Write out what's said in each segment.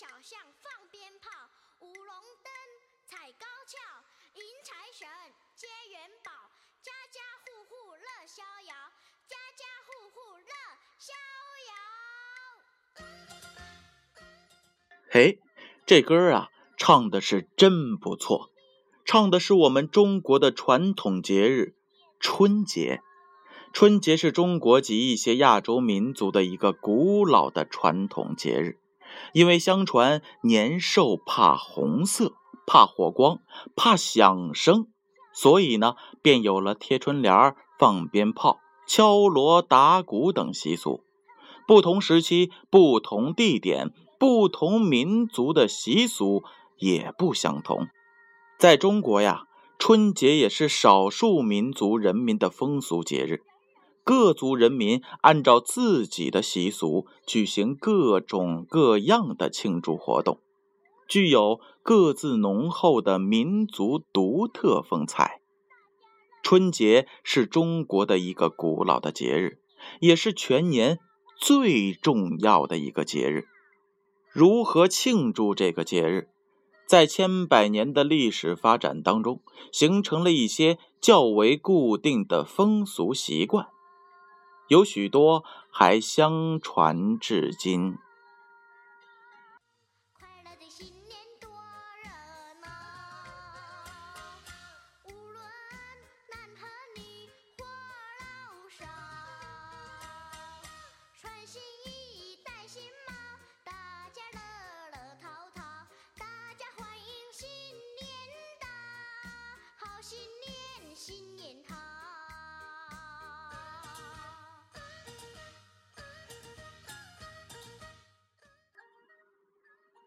小巷放鞭炮，舞龙灯，踩高跷，迎财神，接元宝，家家户户乐逍遥，家家户户乐逍遥。嘿，这歌啊，唱的是真不错，唱的是我们中国的传统节日春节。春节是中国及一些亚洲民族的一个古老的传统节日。因为相传年兽怕红色、怕火光、怕响声，所以呢，便有了贴春联、放鞭炮、敲锣打鼓等习俗。不同时期、不同地点、不同民族的习俗也不相同。在中国呀，春节也是少数民族人民的风俗节日。各族人民按照自己的习俗举行各种各样的庆祝活动，具有各自浓厚的民族独特风采。春节是中国的一个古老的节日，也是全年最重要的一个节日。如何庆祝这个节日，在千百年的历史发展当中，形成了一些较为固定的风俗习惯。有许多还相传至今。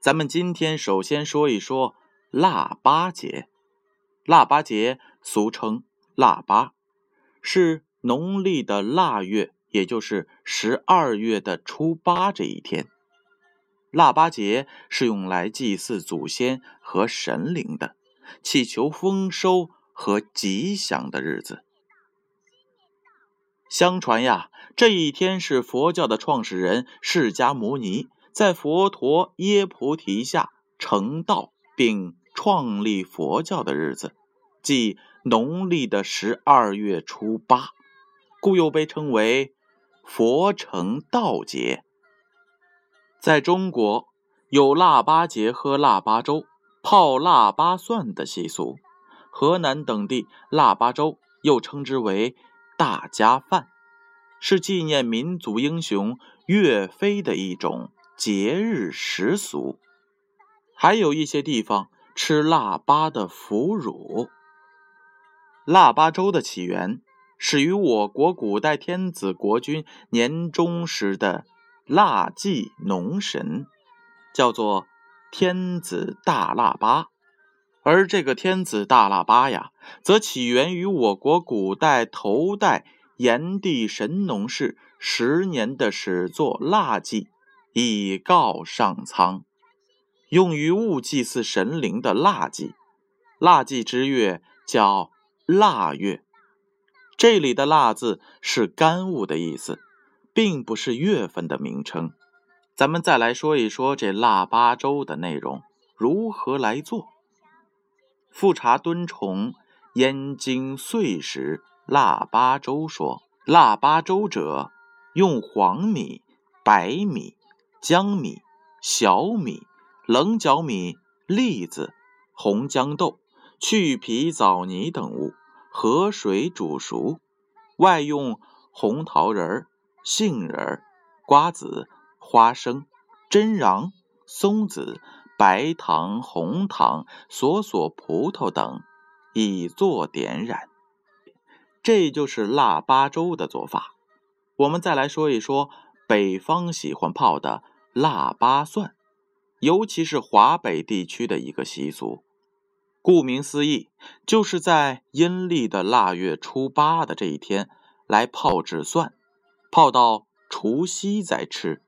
咱们今天首先说一说腊八节。腊八节俗称腊八，是农历的腊月，也就是十二月的初八这一天。腊八节是用来祭祀祖先和神灵的，祈求丰收和吉祥的日子。相传呀，这一天是佛教的创始人释迦牟尼。在佛陀耶菩提下成道并创立佛教的日子，即农历的十二月初八，故又被称为佛成道节。在中国，有腊八节喝腊八粥、泡腊八蒜的习俗。河南等地，腊八粥又称之为大家饭，是纪念民族英雄岳飞的一种。节日习俗，还有一些地方吃腊八的腐乳。腊八粥的起源始于我国古代天子国君年终时的腊祭农神，叫做天子大腊八。而这个天子大腊八呀，则起源于我国古代头代炎帝神农氏十年的始作腊祭。以告上苍，用于物祭祀神灵的腊祭，腊祭之月叫腊月。这里的“腊”字是干物的意思，并不是月份的名称。咱们再来说一说这腊八粥的内容，如何来做？富察敦崇《燕京岁时腊八粥》说：“腊八粥者，用黄米、白米。”江米、小米、棱角米、栗子、红豇豆、去皮枣泥等物，和水煮熟，外用红桃仁、杏仁、瓜子、花生、榛瓤、松子、白糖、红糖、索索葡萄等，以作点染。这就是腊八粥的做法。我们再来说一说北方喜欢泡的。腊八蒜，尤其是华北地区的一个习俗。顾名思义，就是在阴历的腊月初八的这一天来泡制蒜，泡到除夕再吃。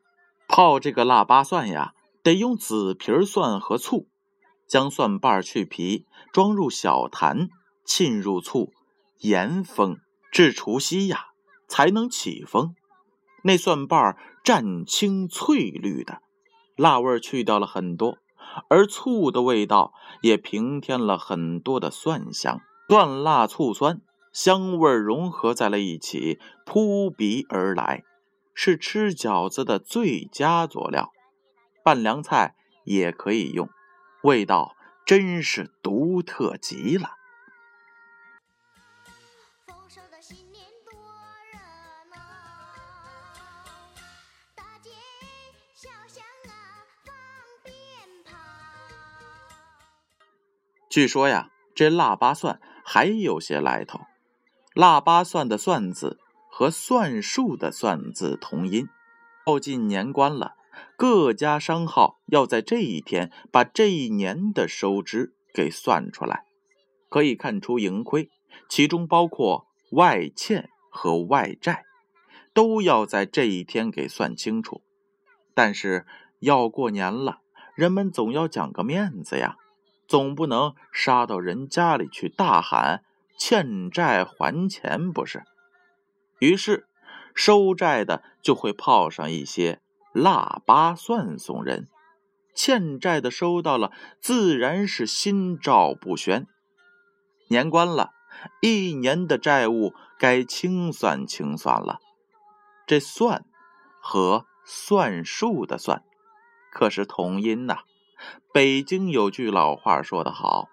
泡这个腊八蒜呀，得用紫皮蒜和醋，将蒜瓣去皮，装入小坛，浸入醋，盐封，至除夕呀才能起封。那蒜瓣湛青翠绿的，辣味去掉了很多，而醋的味道也平添了很多的蒜香。蒜辣醋酸，香味融合在了一起，扑鼻而来，是吃饺子的最佳佐料。拌凉菜也可以用，味道真是独特极了。据说呀，这腊八蒜还有些来头。腊八蒜的“蒜”字和算术的“算”字同音。靠近年关了，各家商号要在这一天把这一年的收支给算出来，可以看出盈亏，其中包括外欠和外债，都要在这一天给算清楚。但是要过年了，人们总要讲个面子呀。总不能杀到人家里去大喊欠债还钱不是？于是收债的就会泡上一些腊八蒜送人，欠债的收到了自然是心照不宣。年关了，一年的债务该清算清算了。这算和算术的算可是同音呐。北京有句老话说得好：“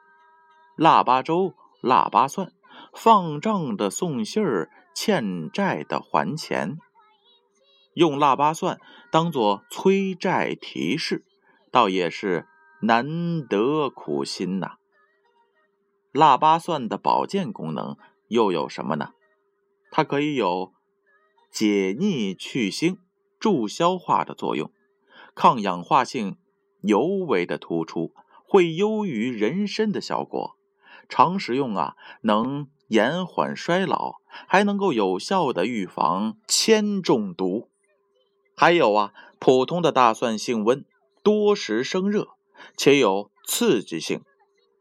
腊八粥，腊八蒜，放账的送信儿，欠债的还钱。”用腊八蒜当做催债提示，倒也是难得苦心呐。腊八蒜的保健功能又有什么呢？它可以有解腻去腥、助消化的作用，抗氧化性。尤为的突出，会优于人参的效果。常食用啊，能延缓衰老，还能够有效的预防铅中毒。还有啊，普通的大蒜性温，多食生热，且有刺激性，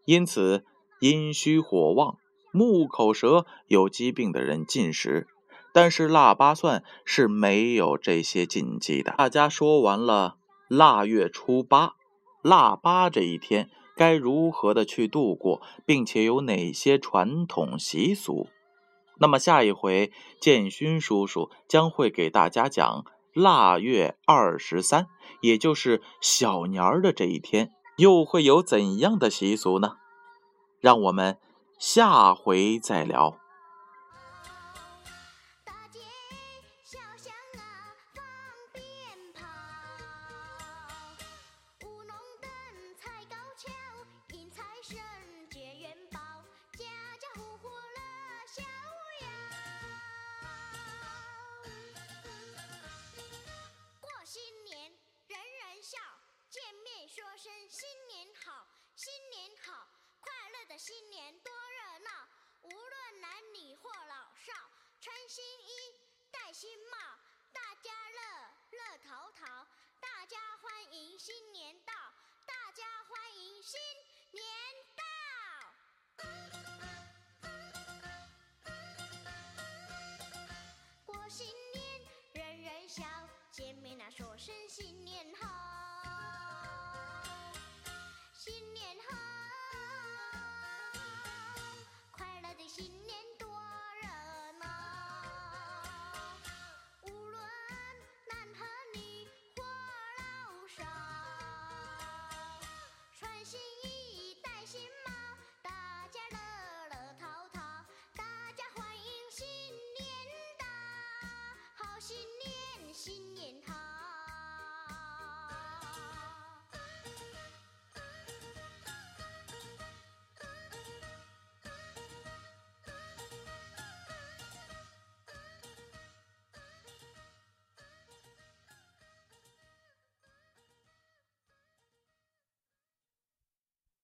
因此阴虚火旺、木口舌有疾病的人禁食。但是腊八蒜是没有这些禁忌的。大家说完了。腊月初八，腊八这一天该如何的去度过，并且有哪些传统习俗？那么下一回建勋叔叔将会给大家讲腊月二十三，也就是小年儿的这一天，又会有怎样的习俗呢？让我们下回再聊。年多热闹，无论男女或老少，穿新衣，戴新帽，